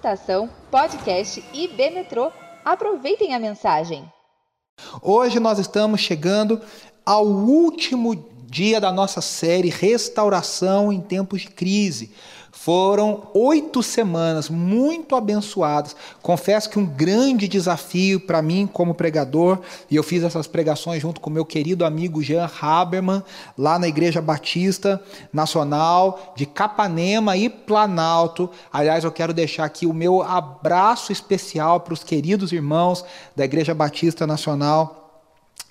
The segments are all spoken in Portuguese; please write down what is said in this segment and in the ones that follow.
Estação, podcast e B Metrô. Aproveitem a mensagem. Hoje nós estamos chegando ao último dia da nossa série Restauração em Tempos de Crise. Foram oito semanas muito abençoadas. Confesso que um grande desafio para mim como pregador, e eu fiz essas pregações junto com meu querido amigo Jean Haberman, lá na Igreja Batista Nacional de Capanema e Planalto. Aliás, eu quero deixar aqui o meu abraço especial para os queridos irmãos da Igreja Batista Nacional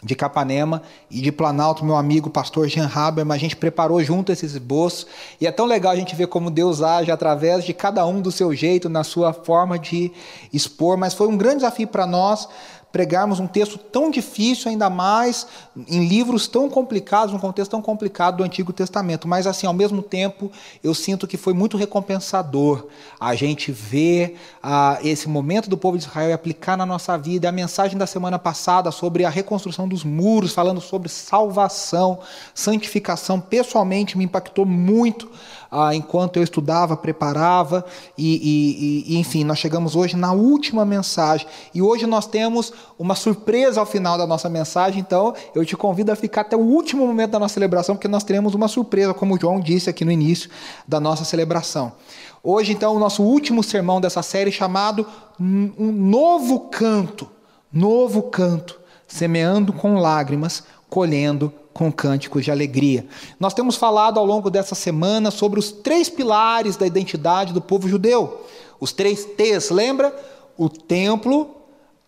de Capanema e de Planalto, meu amigo pastor Jean Haberman, a gente preparou junto esses esboços e é tão legal a gente ver como Deus age através de cada um do seu jeito, na sua forma de expor, mas foi um grande desafio para nós pregarmos um texto tão difícil, ainda mais em livros tão complicados, num contexto tão complicado do Antigo Testamento. Mas, assim, ao mesmo tempo, eu sinto que foi muito recompensador a gente ver ah, esse momento do povo de Israel e aplicar na nossa vida. A mensagem da semana passada sobre a reconstrução dos muros, falando sobre salvação, santificação, pessoalmente me impactou muito ah, enquanto eu estudava, preparava, e, e, e, enfim, nós chegamos hoje na última mensagem. E hoje nós temos uma surpresa ao final da nossa mensagem, então eu te convido a ficar até o último momento da nossa celebração, porque nós teremos uma surpresa, como o João disse aqui no início da nossa celebração. Hoje, então, o nosso último sermão dessa série chamado Um Novo Canto. Novo Canto. Semeando com lágrimas, colhendo com cânticos de alegria. Nós temos falado ao longo dessa semana sobre os três pilares da identidade do povo judeu. Os três T's, lembra? O templo,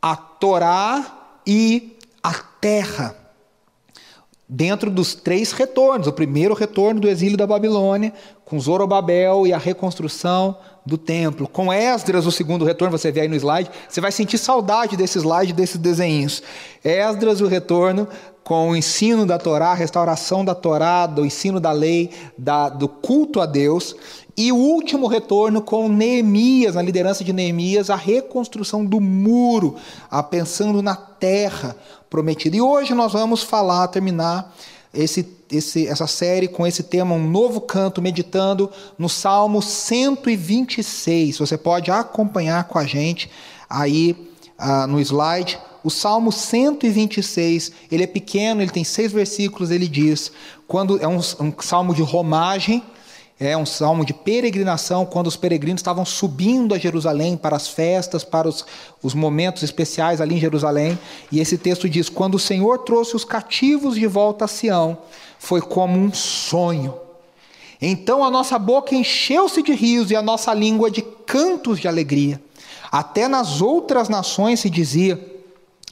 a Torá e a terra. Dentro dos três retornos, o primeiro retorno do exílio da Babilônia, com Zorobabel e a reconstrução do templo. Com Esdras, o segundo retorno, você vê aí no slide, você vai sentir saudade desse slide, desses desenhos. Esdras, o retorno, com o ensino da Torá, a restauração da Torá, do ensino da lei, da, do culto a Deus. E o último retorno com Neemias, na liderança de Neemias, a reconstrução do muro, a pensando na terra prometida. E hoje nós vamos falar, terminar esse, esse, essa série com esse tema, um novo canto, meditando no Salmo 126. Você pode acompanhar com a gente aí uh, no slide o Salmo 126, ele é pequeno, ele tem seis versículos, ele diz, quando é um, um salmo de romagem, é um salmo de peregrinação, quando os peregrinos estavam subindo a Jerusalém para as festas, para os, os momentos especiais ali em Jerusalém. E esse texto diz: Quando o Senhor trouxe os cativos de volta a Sião, foi como um sonho. Então a nossa boca encheu-se de rios e a nossa língua de cantos de alegria. Até nas outras nações se dizia: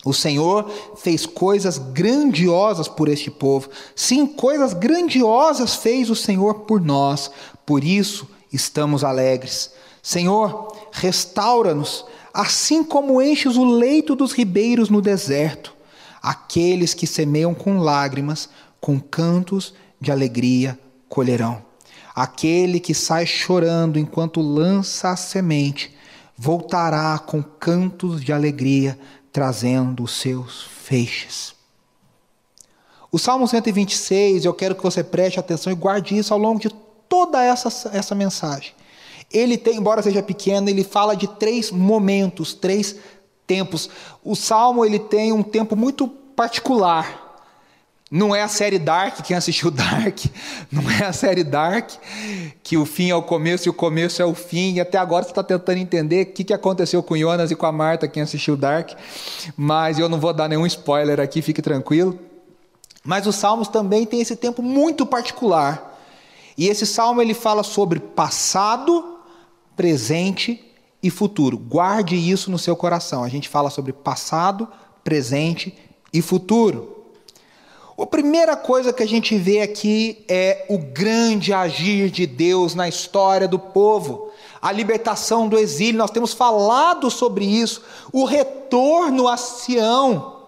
o Senhor fez coisas grandiosas por este povo. Sim, coisas grandiosas fez o Senhor por nós. Por isso estamos alegres. Senhor, restaura-nos, assim como enches o leito dos ribeiros no deserto. Aqueles que semeiam com lágrimas, com cantos de alegria colherão. Aquele que sai chorando enquanto lança a semente, voltará com cantos de alegria trazendo os seus feixes. O Salmo 126, eu quero que você preste atenção e guarde isso ao longo de toda essa, essa mensagem. Ele tem, embora seja pequeno, ele fala de três momentos, três tempos. O Salmo ele tem um tempo muito particular. Não é a série Dark, quem assistiu Dark, não é a série Dark, que o fim é o começo e o começo é o fim, e até agora você está tentando entender o que, que aconteceu com Jonas e com a Marta, quem assistiu Dark, mas eu não vou dar nenhum spoiler aqui, fique tranquilo. Mas os Salmos também têm esse tempo muito particular, e esse Salmo ele fala sobre passado, presente e futuro. Guarde isso no seu coração, a gente fala sobre passado, presente e futuro. A primeira coisa que a gente vê aqui é o grande agir de Deus na história do povo, a libertação do exílio, nós temos falado sobre isso, o retorno a Sião.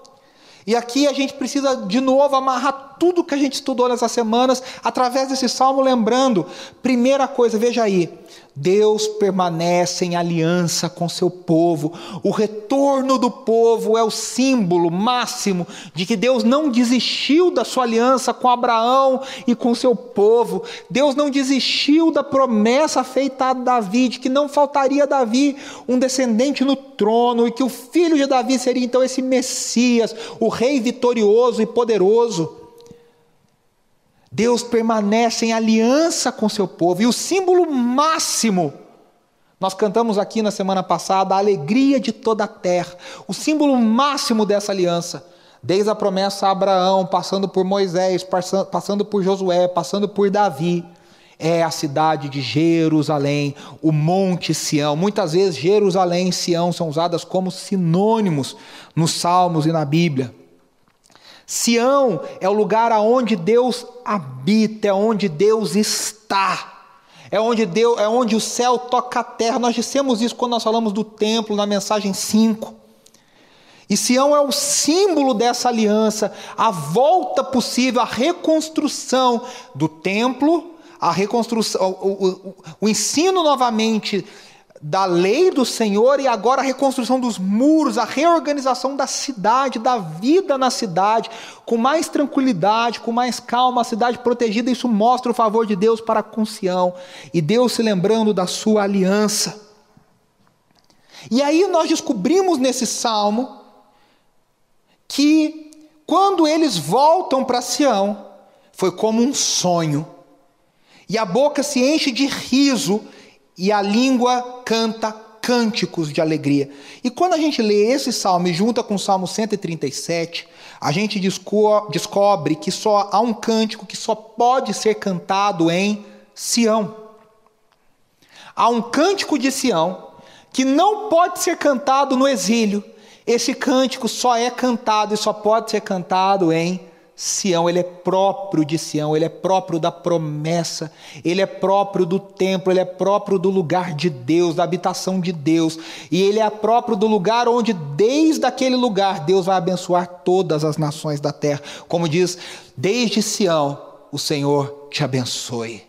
E aqui a gente precisa de novo amarrar tudo que a gente estudou nessas semanas através desse salmo, lembrando, primeira coisa, veja aí, Deus permanece em aliança com seu povo. O retorno do povo é o símbolo máximo de que Deus não desistiu da sua aliança com Abraão e com seu povo. Deus não desistiu da promessa feita a Davi de que não faltaria Davi um descendente no trono e que o filho de Davi seria então esse Messias, o rei vitorioso e poderoso. Deus permanece em aliança com seu povo, e o símbolo máximo, nós cantamos aqui na semana passada, a alegria de toda a terra, o símbolo máximo dessa aliança, desde a promessa a Abraão, passando por Moisés, passando por Josué, passando por Davi, é a cidade de Jerusalém, o Monte Sião. Muitas vezes Jerusalém e Sião são usadas como sinônimos nos Salmos e na Bíblia. Sião é o lugar aonde Deus habita, é onde Deus está. É onde Deus, é onde o céu toca a terra. Nós dissemos isso quando nós falamos do templo na mensagem 5. E Sião é o símbolo dessa aliança, a volta possível, a reconstrução do templo, a reconstrução, o, o, o ensino novamente da lei do Senhor e agora a reconstrução dos muros, a reorganização da cidade, da vida na cidade, com mais tranquilidade, com mais calma, a cidade protegida, isso mostra o favor de Deus para com Sião e Deus se lembrando da sua aliança. E aí nós descobrimos nesse salmo que quando eles voltam para Sião, foi como um sonho. E a boca se enche de riso e a língua canta cânticos de alegria. E quando a gente lê esse salmo e junta com o salmo 137, a gente descobre que só há um cântico que só pode ser cantado em Sião. Há um cântico de Sião que não pode ser cantado no exílio. Esse cântico só é cantado e só pode ser cantado em Sião, ele é próprio de Sião, ele é próprio da promessa, ele é próprio do templo, ele é próprio do lugar de Deus, da habitação de Deus, e ele é próprio do lugar onde, desde aquele lugar, Deus vai abençoar todas as nações da terra. Como diz, desde Sião, o Senhor te abençoe.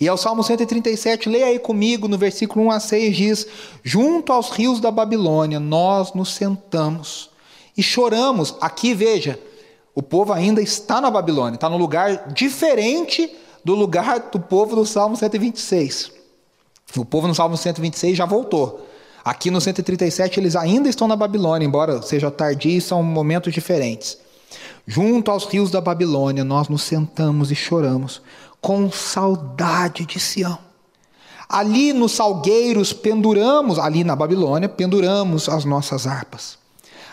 E ao Salmo 137, leia aí comigo, no versículo 1 a 6, diz: Junto aos rios da Babilônia, nós nos sentamos e choramos. Aqui, veja o povo ainda está na Babilônia, está num lugar diferente do lugar do povo do Salmo 126. O povo no Salmo 126 já voltou. Aqui no 137 eles ainda estão na Babilônia, embora seja tardio, são momentos diferentes. Junto aos rios da Babilônia, nós nos sentamos e choramos, com saudade de Sião. Ali nos salgueiros penduramos, ali na Babilônia, penduramos as nossas harpas.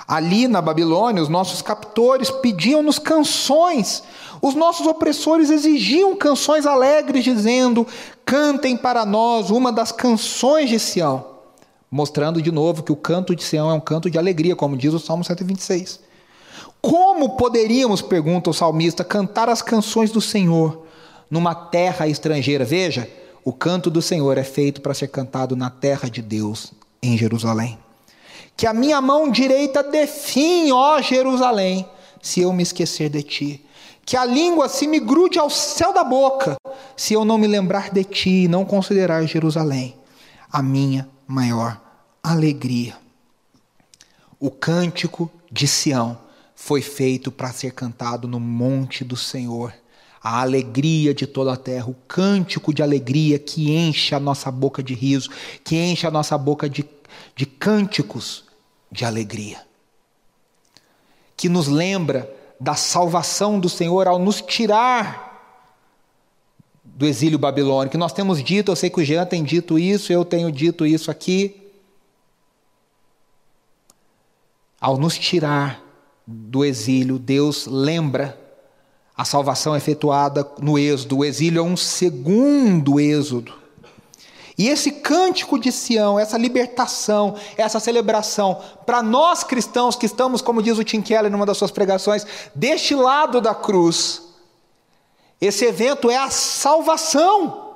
Ali na Babilônia, os nossos captores pediam-nos canções, os nossos opressores exigiam canções alegres, dizendo: Cantem para nós uma das canções de Sião. Mostrando de novo que o canto de Sião é um canto de alegria, como diz o Salmo 126. Como poderíamos, pergunta o salmista, cantar as canções do Senhor numa terra estrangeira? Veja, o canto do Senhor é feito para ser cantado na terra de Deus, em Jerusalém. Que a minha mão direita definhe, ó Jerusalém, se eu me esquecer de ti. Que a língua se me grude ao céu da boca, se eu não me lembrar de ti e não considerar Jerusalém a minha maior alegria. O cântico de Sião foi feito para ser cantado no monte do Senhor. A alegria de toda a terra, o cântico de alegria que enche a nossa boca de riso, que enche a nossa boca de de cânticos de alegria, que nos lembra da salvação do Senhor ao nos tirar do exílio babilônico. Nós temos dito, eu sei que o Jean tem dito isso, eu tenho dito isso aqui. Ao nos tirar do exílio, Deus lembra a salvação efetuada no êxodo. O exílio é um segundo êxodo. E esse cântico de Sião, essa libertação, essa celebração, para nós cristãos que estamos, como diz o Tim Keller numa das suas pregações, deste lado da cruz, esse evento é a salvação.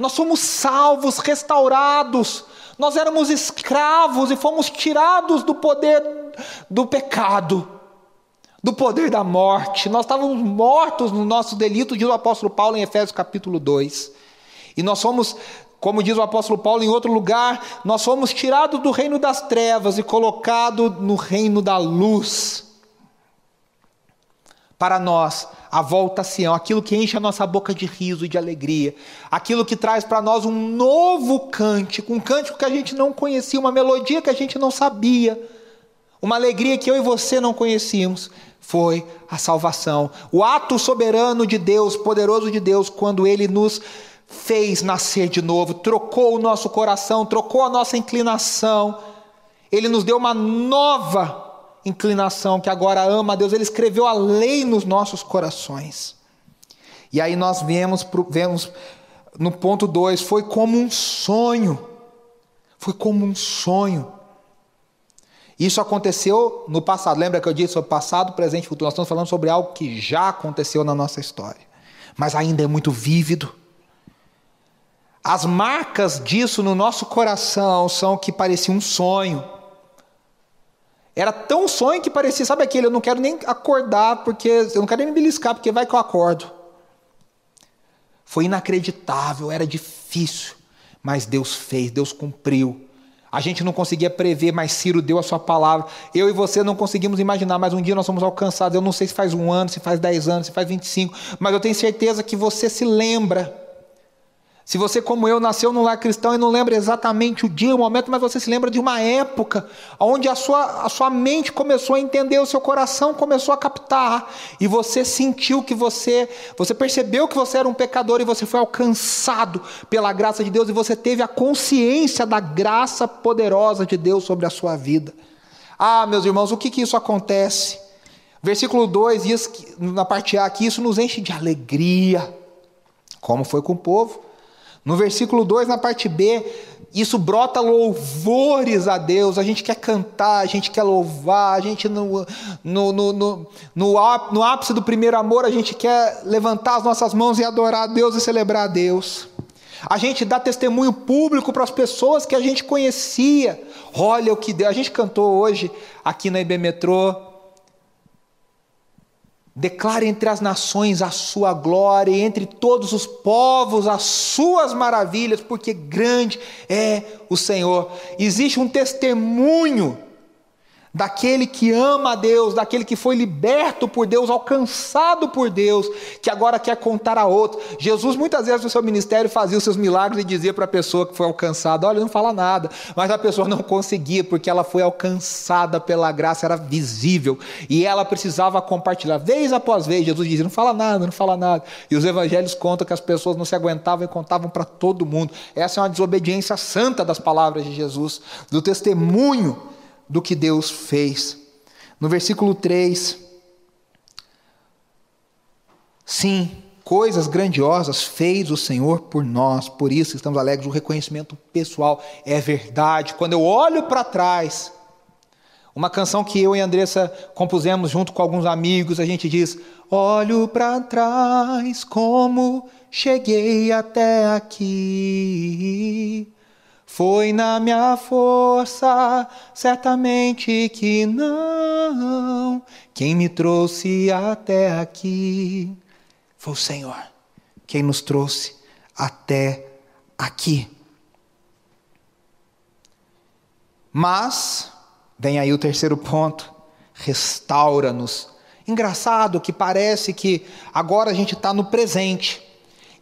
Nós somos salvos, restaurados. Nós éramos escravos e fomos tirados do poder do pecado. do poder da morte. Nós estávamos mortos no nosso delito, diz o apóstolo Paulo em Efésios capítulo 2. E nós fomos, como diz o apóstolo Paulo em outro lugar, nós fomos tirados do reino das trevas e colocados no reino da luz. Para nós, a volta a Sião, aquilo que enche a nossa boca de riso e de alegria, aquilo que traz para nós um novo cântico, um cântico que a gente não conhecia, uma melodia que a gente não sabia, uma alegria que eu e você não conhecíamos foi a salvação. O ato soberano de Deus, poderoso de Deus, quando ele nos fez nascer de novo, trocou o nosso coração, trocou a nossa inclinação. Ele nos deu uma nova inclinação que agora ama a Deus. Ele escreveu a lei nos nossos corações. E aí nós vemos, vemos no ponto 2, foi como um sonho. Foi como um sonho. Isso aconteceu no passado. Lembra que eu disse sobre passado, presente e futuro? Nós estamos falando sobre algo que já aconteceu na nossa história, mas ainda é muito vívido. As marcas disso no nosso coração são que parecia um sonho. Era tão sonho que parecia, sabe aquele, eu não quero nem acordar, porque eu não quero nem me beliscar, porque vai que eu acordo. Foi inacreditável, era difícil, mas Deus fez, Deus cumpriu. A gente não conseguia prever, mas Ciro deu a sua palavra. Eu e você não conseguimos imaginar, mas um dia nós somos alcançados. Eu não sei se faz um ano, se faz dez anos, se faz 25, mas eu tenho certeza que você se lembra se você, como eu, nasceu num lar cristão e não lembra exatamente o dia, o momento, mas você se lembra de uma época onde a sua, a sua mente começou a entender, o seu coração começou a captar, e você sentiu que você, você percebeu que você era um pecador e você foi alcançado pela graça de Deus e você teve a consciência da graça poderosa de Deus sobre a sua vida. Ah, meus irmãos, o que que isso acontece? Versículo 2 diz, na parte A, que isso nos enche de alegria, como foi com o povo. No versículo 2, na parte B, isso brota louvores a Deus. A gente quer cantar, a gente quer louvar, a gente no, no, no, no, no ápice do primeiro amor, a gente quer levantar as nossas mãos e adorar a Deus e celebrar a Deus. A gente dá testemunho público para as pessoas que a gente conhecia. Olha o que Deus. A gente cantou hoje aqui na IB Metrô Declare entre as nações a sua glória, e entre todos os povos as suas maravilhas, porque grande é o Senhor. Existe um testemunho daquele que ama a Deus, daquele que foi liberto por Deus, alcançado por Deus, que agora quer contar a outro. Jesus muitas vezes no seu ministério fazia os seus milagres e dizia para a pessoa que foi alcançada: Olha, não fala nada, mas a pessoa não conseguia porque ela foi alcançada pela graça, era visível e ela precisava compartilhar. Vez após vez, Jesus dizia: Não fala nada, não fala nada. E os evangelhos contam que as pessoas não se aguentavam e contavam para todo mundo. Essa é uma desobediência santa das palavras de Jesus, do testemunho do que Deus fez. No versículo 3, sim, coisas grandiosas fez o Senhor por nós, por isso estamos alegres. O reconhecimento pessoal é verdade. Quando eu olho para trás, uma canção que eu e a Andressa compusemos junto com alguns amigos, a gente diz: Olho para trás como cheguei até aqui. Foi na minha força, certamente que não. Quem me trouxe até aqui foi o Senhor. Quem nos trouxe até aqui. Mas, vem aí o terceiro ponto: restaura-nos. Engraçado que parece que agora a gente está no presente.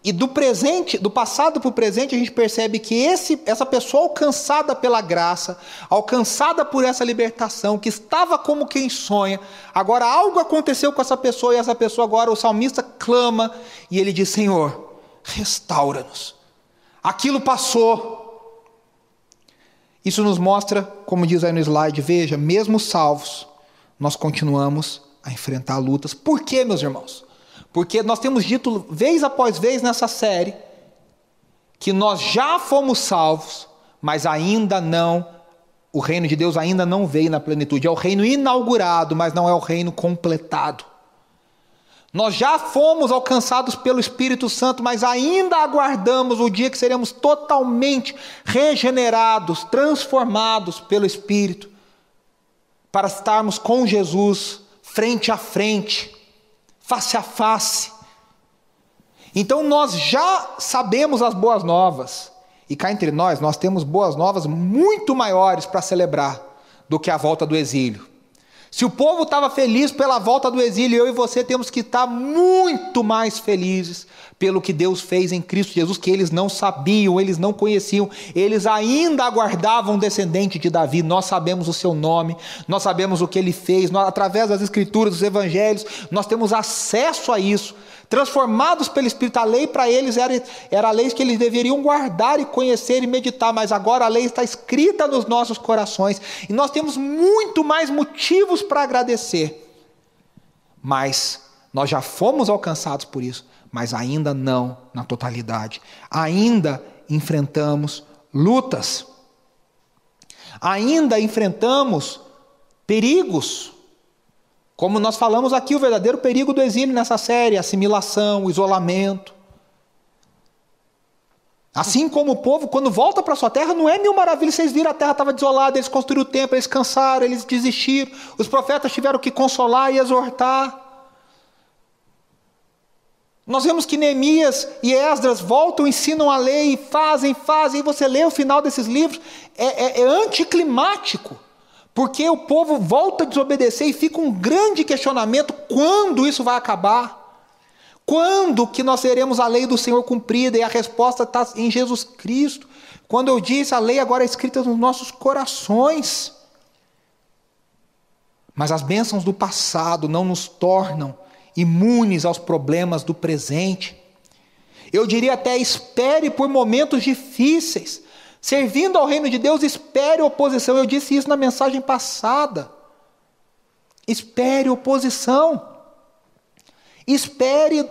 E do presente, do passado para o presente, a gente percebe que esse, essa pessoa alcançada pela graça, alcançada por essa libertação, que estava como quem sonha, agora algo aconteceu com essa pessoa e essa pessoa agora, o salmista clama e ele diz: Senhor, restaura-nos. Aquilo passou. Isso nos mostra, como diz aí no slide, veja, mesmo salvos, nós continuamos a enfrentar lutas. Por quê, meus irmãos? Porque nós temos dito vez após vez nessa série que nós já fomos salvos, mas ainda não, o reino de Deus ainda não veio na plenitude. É o reino inaugurado, mas não é o reino completado. Nós já fomos alcançados pelo Espírito Santo, mas ainda aguardamos o dia que seremos totalmente regenerados, transformados pelo Espírito, para estarmos com Jesus frente a frente, face a face. Então nós já sabemos as boas novas. E cá entre nós, nós temos boas novas muito maiores para celebrar do que a volta do exílio. Se o povo estava feliz pela volta do exílio, eu e você temos que estar muito mais felizes pelo que Deus fez em Cristo Jesus, que eles não sabiam, eles não conheciam, eles ainda aguardavam um descendente de Davi. Nós sabemos o seu nome, nós sabemos o que ele fez, nós, através das Escrituras, dos Evangelhos, nós temos acesso a isso transformados pelo Espírito. A lei para eles era, era a lei que eles deveriam guardar e conhecer e meditar, mas agora a lei está escrita nos nossos corações e nós temos muito mais motivos para agradecer. Mas nós já fomos alcançados por isso, mas ainda não na totalidade. Ainda enfrentamos lutas. Ainda enfrentamos perigos. Como nós falamos aqui, o verdadeiro perigo do exílio nessa série, assimilação, isolamento. Assim como o povo, quando volta para sua terra, não é mil maravilhas, vocês viram, a terra estava desolada, eles construíram o templo, eles cansaram, eles desistiram, os profetas tiveram que consolar e exortar. Nós vemos que Neemias e Esdras voltam, ensinam a lei, fazem, fazem, e você lê o final desses livros, é, é, é anticlimático. Porque o povo volta a desobedecer e fica um grande questionamento: quando isso vai acabar? Quando que nós teremos a lei do Senhor cumprida? E a resposta está em Jesus Cristo. Quando eu disse, a lei agora é escrita nos nossos corações. Mas as bênçãos do passado não nos tornam imunes aos problemas do presente. Eu diria até espere por momentos difíceis, Servindo ao reino de Deus, espere oposição. Eu disse isso na mensagem passada. Espere oposição. Espere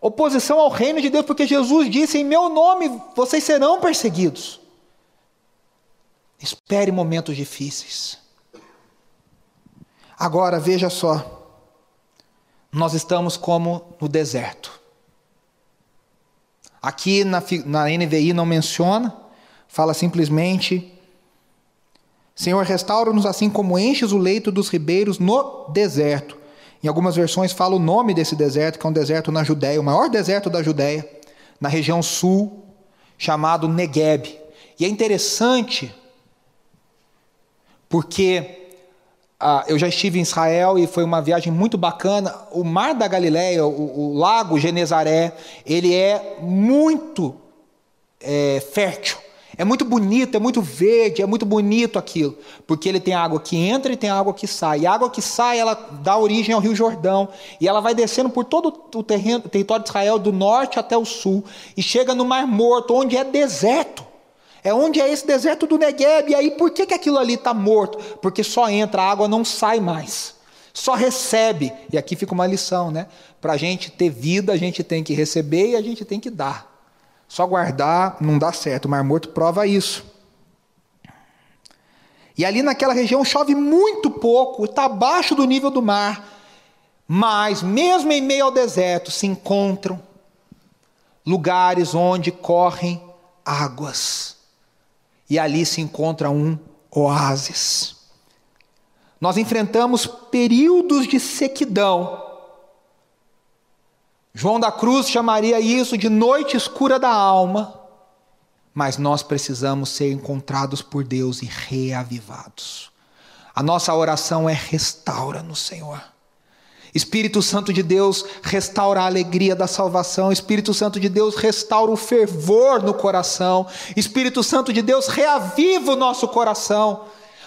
oposição ao reino de Deus, porque Jesus disse: em meu nome vocês serão perseguidos. Espere momentos difíceis. Agora veja só, nós estamos como no deserto. Aqui na, na NVI não menciona, Fala simplesmente: Senhor, restaura-nos assim como enches o leito dos ribeiros no deserto. Em algumas versões fala o nome desse deserto, que é um deserto na Judéia, o maior deserto da Judéia, na região sul, chamado Negueb. E é interessante, porque ah, eu já estive em Israel e foi uma viagem muito bacana. O Mar da Galileia, o, o Lago Genezaré, ele é muito é, fértil. É muito bonito, é muito verde, é muito bonito aquilo, porque ele tem água que entra e tem água que sai. E a água que sai, ela dá origem ao Rio Jordão, e ela vai descendo por todo o terreno, território de Israel, do norte até o sul, e chega no Mar Morto, onde é deserto. É onde é esse deserto do Negueb. E aí, por que, que aquilo ali está morto? Porque só entra, a água não sai mais. Só recebe. E aqui fica uma lição, né? Para a gente ter vida, a gente tem que receber e a gente tem que dar. Só guardar não dá certo. O Mar Morto prova isso. E ali naquela região chove muito pouco, está abaixo do nível do mar. Mas, mesmo em meio ao deserto, se encontram lugares onde correm águas. E ali se encontra um oásis. Nós enfrentamos períodos de sequidão João da Cruz chamaria isso de noite escura da alma, mas nós precisamos ser encontrados por Deus e reavivados. A nossa oração é restaura no Senhor. Espírito Santo de Deus restaura a alegria da salvação. Espírito Santo de Deus restaura o fervor no coração. Espírito Santo de Deus reaviva o nosso coração.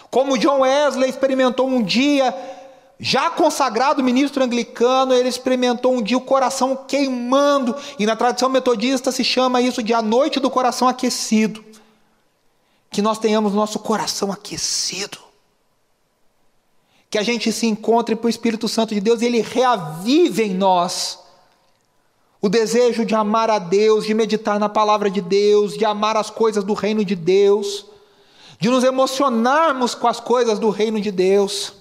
Como John Wesley experimentou um dia já consagrado ministro anglicano, ele experimentou um dia o coração queimando, e na tradição metodista se chama isso de a noite do coração aquecido. Que nós tenhamos nosso coração aquecido. Que a gente se encontre para o Espírito Santo de Deus e ele reavive em nós o desejo de amar a Deus, de meditar na palavra de Deus, de amar as coisas do reino de Deus, de nos emocionarmos com as coisas do reino de Deus.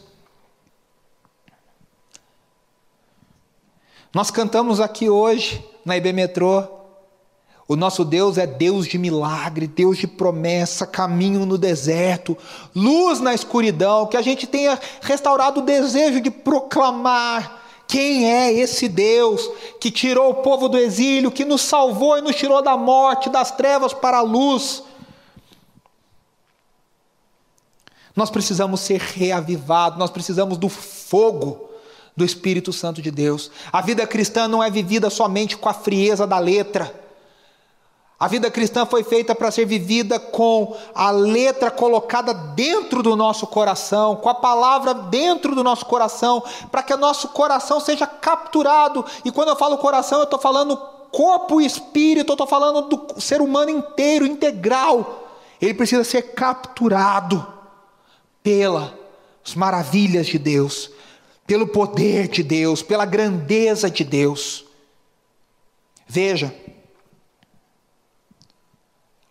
Nós cantamos aqui hoje, na IB Metrô, O nosso Deus é Deus de milagre, Deus de promessa, caminho no deserto, luz na escuridão, que a gente tenha restaurado o desejo de proclamar quem é esse Deus que tirou o povo do exílio, que nos salvou e nos tirou da morte, das trevas para a luz. Nós precisamos ser reavivados, nós precisamos do fogo do Espírito Santo de Deus. A vida cristã não é vivida somente com a frieza da letra a vida cristã foi feita para ser vivida com a letra colocada dentro do nosso coração, com a palavra dentro do nosso coração, para que o nosso coração seja capturado. E quando eu falo coração, eu estou falando corpo e espírito, eu estou falando do ser humano inteiro, integral. Ele precisa ser capturado pelas maravilhas de Deus, pelo poder de Deus, pela grandeza de Deus. Veja,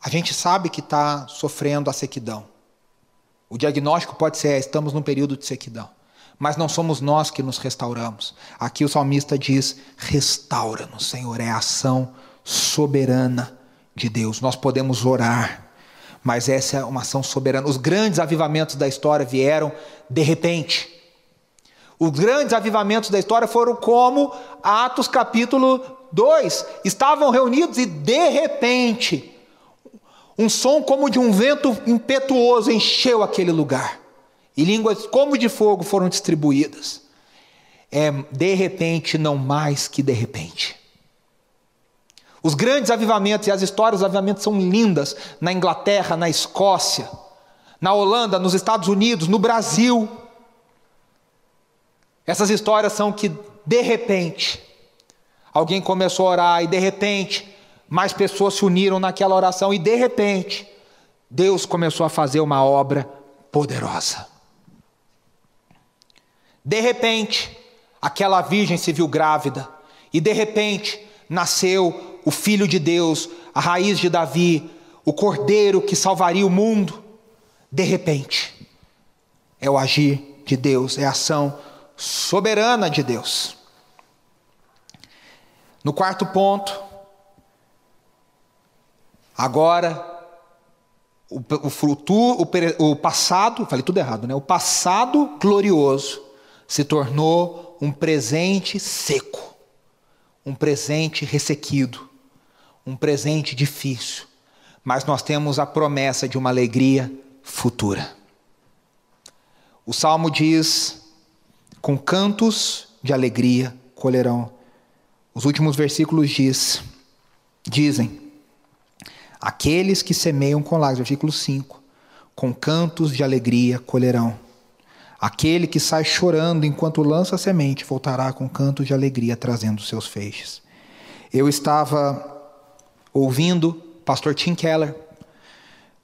a gente sabe que está sofrendo a sequidão. O diagnóstico pode ser: estamos num período de sequidão. Mas não somos nós que nos restauramos. Aqui o salmista diz: restaura-nos, Senhor. É a ação soberana de Deus. Nós podemos orar, mas essa é uma ação soberana. Os grandes avivamentos da história vieram de repente. Os grandes avivamentos da história foram como Atos capítulo 2. Estavam reunidos e de repente um som como de um vento impetuoso encheu aquele lugar, e línguas como de fogo foram distribuídas. É de repente, não mais que de repente. Os grandes avivamentos e as histórias dos avivamentos são lindas na Inglaterra, na Escócia, na Holanda, nos Estados Unidos, no Brasil. Essas histórias são que, de repente, alguém começou a orar e, de repente, mais pessoas se uniram naquela oração e de repente, Deus começou a fazer uma obra poderosa. De repente, aquela virgem se viu grávida e de repente nasceu o filho de Deus, a raiz de Davi, o cordeiro que salvaria o mundo. De repente, é o agir de Deus, é a ação soberana de Deus. No quarto ponto, Agora, o, o futuro, o, o passado, falei tudo errado, né? O passado glorioso se tornou um presente seco, um presente ressequido, um presente difícil. Mas nós temos a promessa de uma alegria futura. O salmo diz: com cantos de alegria colherão. Os últimos versículos diz, dizem: Aqueles que semeiam com lágrimas, versículo 5, com cantos de alegria colherão. Aquele que sai chorando enquanto lança a semente voltará com cantos de alegria trazendo seus feixes. Eu estava ouvindo pastor Tim Keller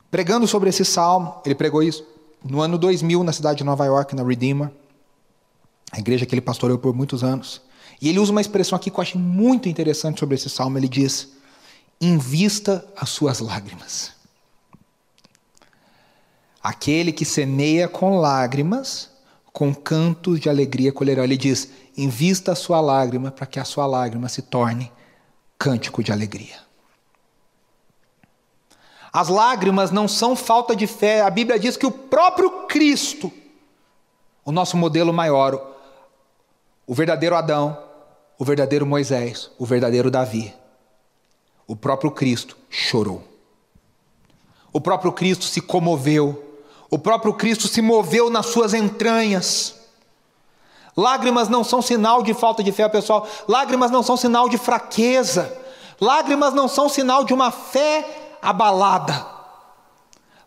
pregando sobre esse salmo. Ele pregou isso no ano 2000 na cidade de Nova York, na Redeemer, a igreja que ele pastoreou por muitos anos. E ele usa uma expressão aqui que eu achei muito interessante sobre esse salmo. Ele diz: invista as suas lágrimas. Aquele que semeia com lágrimas, com cantos de alegria colherá. Ele diz: invista a sua lágrima para que a sua lágrima se torne cântico de alegria. As lágrimas não são falta de fé. A Bíblia diz que o próprio Cristo, o nosso modelo maior, o verdadeiro Adão, o verdadeiro Moisés, o verdadeiro Davi, o próprio Cristo chorou. O próprio Cristo se comoveu. O próprio Cristo se moveu nas suas entranhas. Lágrimas não são sinal de falta de fé, pessoal. Lágrimas não são sinal de fraqueza. Lágrimas não são sinal de uma fé abalada.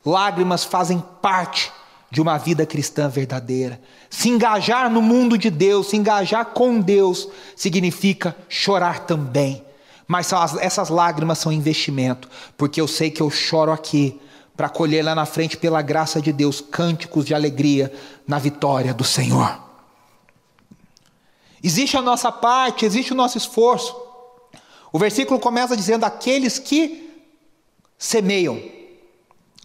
Lágrimas fazem parte de uma vida cristã verdadeira. Se engajar no mundo de Deus, se engajar com Deus, significa chorar também. Mas essas lágrimas são investimento, porque eu sei que eu choro aqui para colher lá na frente, pela graça de Deus, cânticos de alegria na vitória do Senhor. Existe a nossa parte, existe o nosso esforço. O versículo começa dizendo: aqueles que semeiam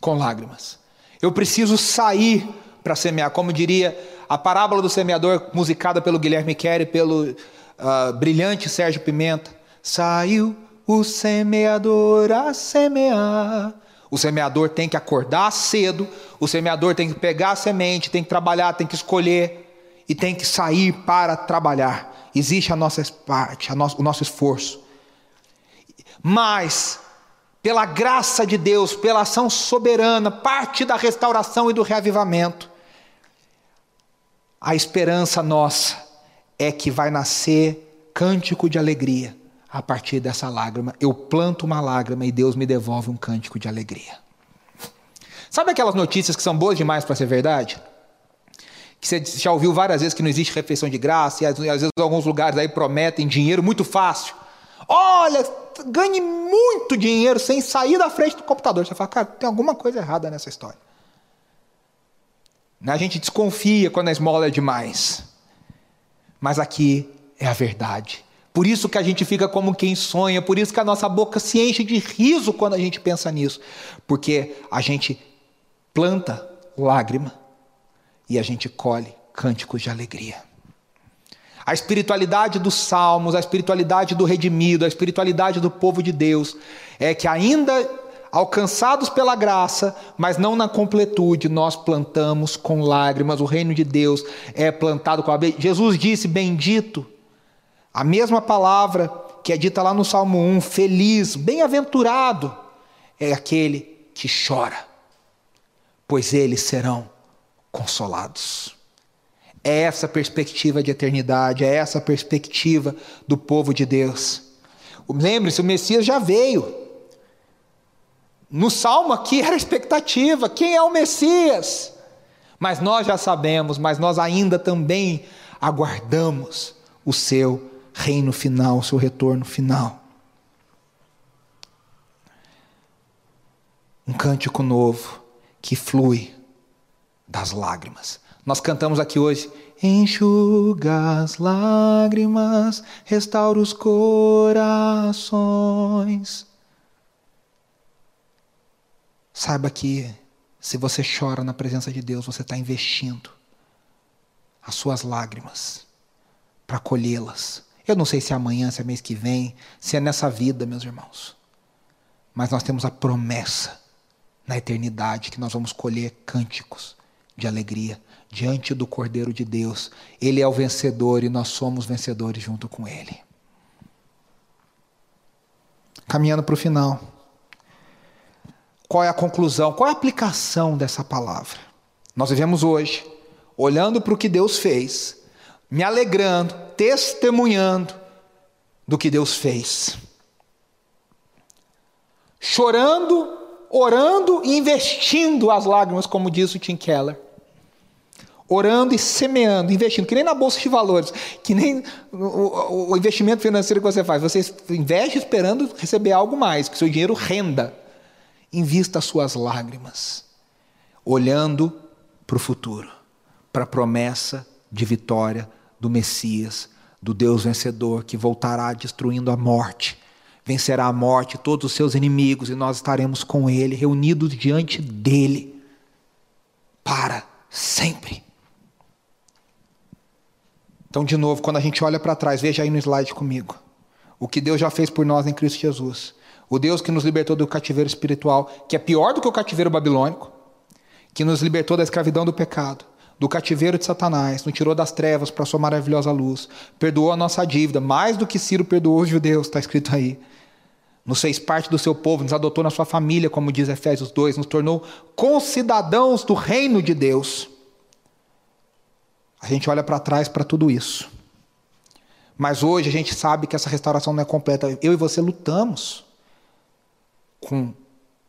com lágrimas. Eu preciso sair para semear, como diria a parábola do semeador, musicada pelo Guilherme Kerry, pelo uh, brilhante Sérgio Pimenta. Saiu o semeador a semear. O semeador tem que acordar cedo, o semeador tem que pegar a semente, tem que trabalhar, tem que escolher e tem que sair para trabalhar. Existe a nossa parte, a no, o nosso esforço. Mas, pela graça de Deus, pela ação soberana, parte da restauração e do reavivamento, a esperança nossa é que vai nascer cântico de alegria a partir dessa lágrima. Eu planto uma lágrima e Deus me devolve um cântico de alegria. Sabe aquelas notícias que são boas demais para ser verdade? Que você já ouviu várias vezes que não existe refeição de graça, e às vezes alguns lugares aí prometem dinheiro muito fácil. Olha, ganhe muito dinheiro sem sair da frente do computador. Você fala, cara, tem alguma coisa errada nessa história. A gente desconfia quando a esmola é demais. Mas aqui é a verdade. Por isso que a gente fica como quem sonha, por isso que a nossa boca se enche de riso quando a gente pensa nisso, porque a gente planta lágrima e a gente colhe cânticos de alegria. A espiritualidade dos salmos, a espiritualidade do redimido, a espiritualidade do povo de Deus é que ainda alcançados pela graça, mas não na completude, nós plantamos com lágrimas. O reino de Deus é plantado com a Jesus disse: "Bendito a mesma palavra que é dita lá no Salmo 1, feliz, bem-aventurado é aquele que chora, pois eles serão consolados. É essa perspectiva de eternidade, é essa perspectiva do povo de Deus. Lembre-se, o Messias já veio. No salmo aqui era expectativa: quem é o Messias? Mas nós já sabemos, mas nós ainda também aguardamos o seu reino final, o seu retorno final. Um cântico novo que flui das lágrimas. Nós cantamos aqui hoje: Enxuga as lágrimas, restaura os corações. Saiba que se você chora na presença de Deus, você está investindo as suas lágrimas para colhê-las eu não sei se é amanhã, se é mês que vem, se é nessa vida, meus irmãos. Mas nós temos a promessa na eternidade que nós vamos colher cânticos de alegria diante do Cordeiro de Deus. Ele é o vencedor e nós somos vencedores junto com ele. Caminhando para o final. Qual é a conclusão? Qual é a aplicação dessa palavra? Nós vivemos hoje olhando para o que Deus fez me alegrando, testemunhando do que Deus fez. Chorando, orando e investindo as lágrimas, como diz o Tim Keller. Orando e semeando, investindo, que nem na bolsa de valores, que nem o, o investimento financeiro que você faz. Você investe esperando receber algo mais, que seu dinheiro renda. Invista as suas lágrimas, olhando para o futuro, para a promessa de vitória do Messias, do Deus vencedor que voltará destruindo a morte, vencerá a morte, todos os seus inimigos, e nós estaremos com Ele, reunidos diante dEle, para sempre. Então, de novo, quando a gente olha para trás, veja aí no slide comigo. O que Deus já fez por nós em Cristo Jesus. O Deus que nos libertou do cativeiro espiritual, que é pior do que o cativeiro babilônico, que nos libertou da escravidão do pecado, do cativeiro de Satanás, nos tirou das trevas para a sua maravilhosa luz, perdoou a nossa dívida, mais do que Ciro perdoou os judeus, está escrito aí. Nos fez parte do seu povo, nos adotou na sua família, como diz Efésios 2, nos tornou concidadãos do reino de Deus. A gente olha para trás para tudo isso. Mas hoje a gente sabe que essa restauração não é completa. Eu e você lutamos com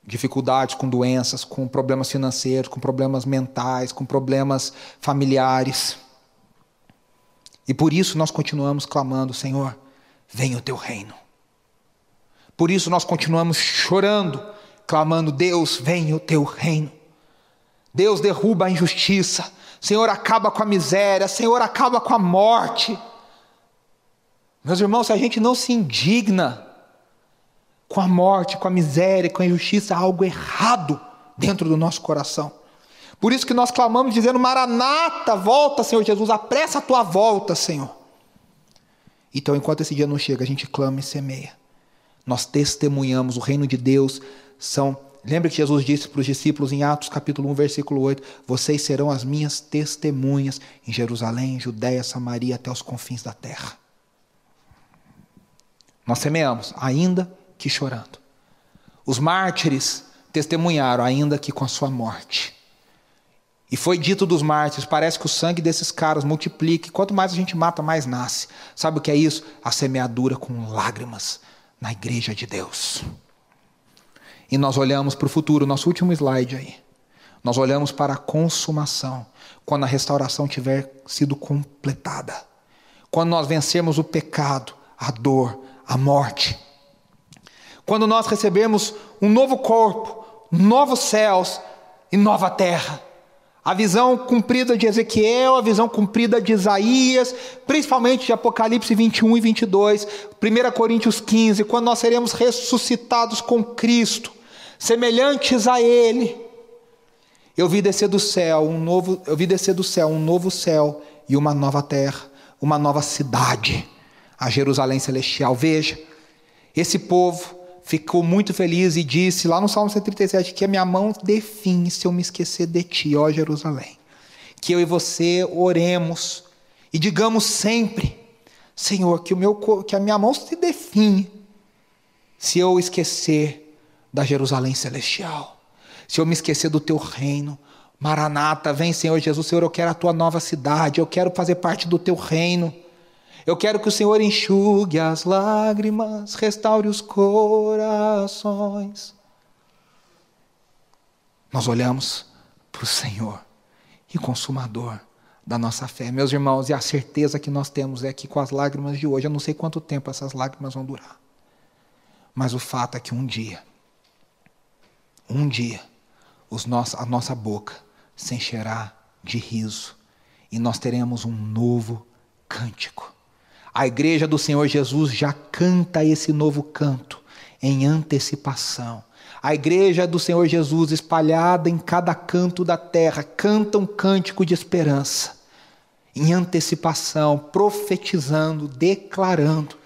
dificuldades com doenças, com problemas financeiros, com problemas mentais, com problemas familiares. E por isso nós continuamos clamando, Senhor, venha o teu reino. Por isso nós continuamos chorando, clamando, Deus, venha o teu reino. Deus derruba a injustiça, Senhor, acaba com a miséria, Senhor, acaba com a morte. Meus irmãos, se a gente não se indigna com a morte, com a miséria, com a injustiça, há algo errado dentro do nosso coração. Por isso que nós clamamos dizendo: Maranata, volta, Senhor Jesus, apressa a tua volta, Senhor. Então, enquanto esse dia não chega, a gente clama e semeia. Nós testemunhamos o reino de Deus. São, lembra que Jesus disse para os discípulos em Atos capítulo 1, versículo 8: "Vocês serão as minhas testemunhas em Jerusalém, Judéia, Samaria, até os confins da terra." Nós semeamos, ainda que chorando. Os mártires testemunharam, ainda que com a sua morte. E foi dito dos mártires: parece que o sangue desses caras multiplica, quanto mais a gente mata, mais nasce. Sabe o que é isso? A semeadura com lágrimas na igreja de Deus. E nós olhamos para o futuro, nosso último slide aí. Nós olhamos para a consumação, quando a restauração tiver sido completada. Quando nós vencermos o pecado, a dor, a morte. Quando nós recebemos um novo corpo, novos céus e nova terra. A visão cumprida de Ezequiel, a visão cumprida de Isaías, principalmente de Apocalipse 21 e 22, 1 Coríntios 15, quando nós seremos ressuscitados com Cristo, semelhantes a Ele. Eu vi descer do céu um novo, eu vi descer do céu um novo céu e uma nova terra, uma nova cidade, a Jerusalém celestial. Veja, esse povo ficou muito feliz e disse lá no Salmo 137 que a minha mão define se eu me esquecer de ti, ó Jerusalém. Que eu e você oremos e digamos sempre, Senhor, que, o meu, que a minha mão se define se eu esquecer da Jerusalém celestial, se eu me esquecer do teu reino. Maranata, vem Senhor Jesus, Senhor, eu quero a tua nova cidade, eu quero fazer parte do teu reino. Eu quero que o Senhor enxugue as lágrimas, restaure os corações. Nós olhamos para o Senhor e consumador da nossa fé. Meus irmãos, e a certeza que nós temos é que com as lágrimas de hoje, eu não sei quanto tempo essas lágrimas vão durar. Mas o fato é que um dia, um dia, os nossos, a nossa boca se encherá de riso e nós teremos um novo cântico. A igreja do Senhor Jesus já canta esse novo canto em antecipação. A igreja do Senhor Jesus, espalhada em cada canto da terra, canta um cântico de esperança, em antecipação, profetizando, declarando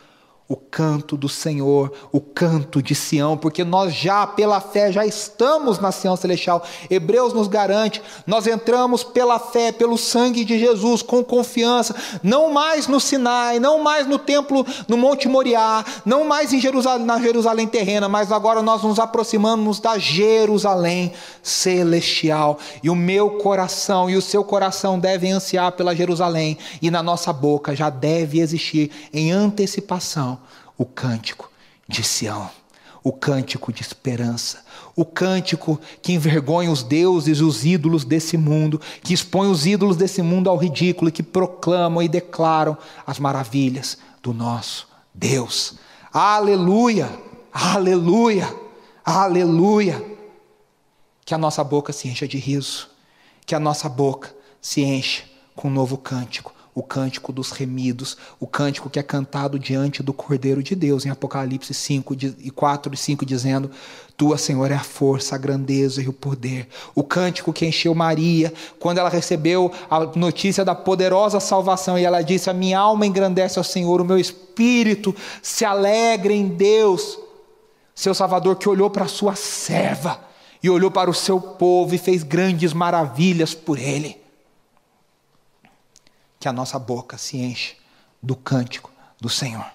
o canto do Senhor, o canto de Sião, porque nós já pela fé já estamos na Sião celestial. Hebreus nos garante, nós entramos pela fé, pelo sangue de Jesus, com confiança, não mais no Sinai, não mais no templo no Monte Moriá, não mais em Jerusalém, na Jerusalém terrena, mas agora nós nos aproximamos da Jerusalém celestial. E o meu coração e o seu coração devem ansiar pela Jerusalém, e na nossa boca já deve existir em antecipação o cântico de Sião, o cântico de esperança, o cântico que envergonha os deuses e os ídolos desse mundo, que expõe os ídolos desse mundo ao ridículo e que proclamam e declaram as maravilhas do nosso Deus. Aleluia! Aleluia! Aleluia! Que a nossa boca se encha de riso, que a nossa boca se encha com um novo cântico, o cântico dos remidos, o cântico que é cantado diante do Cordeiro de Deus, em Apocalipse 5 e 4 e 5, dizendo: Tua, Senhor, é a força, a grandeza e o poder. O cântico que encheu Maria quando ela recebeu a notícia da poderosa salvação e ela disse: A minha alma engrandece ao Senhor, o meu espírito se alegra em Deus. Seu Salvador que olhou para a sua serva e olhou para o seu povo e fez grandes maravilhas por ele que a nossa boca se enche do cântico do Senhor.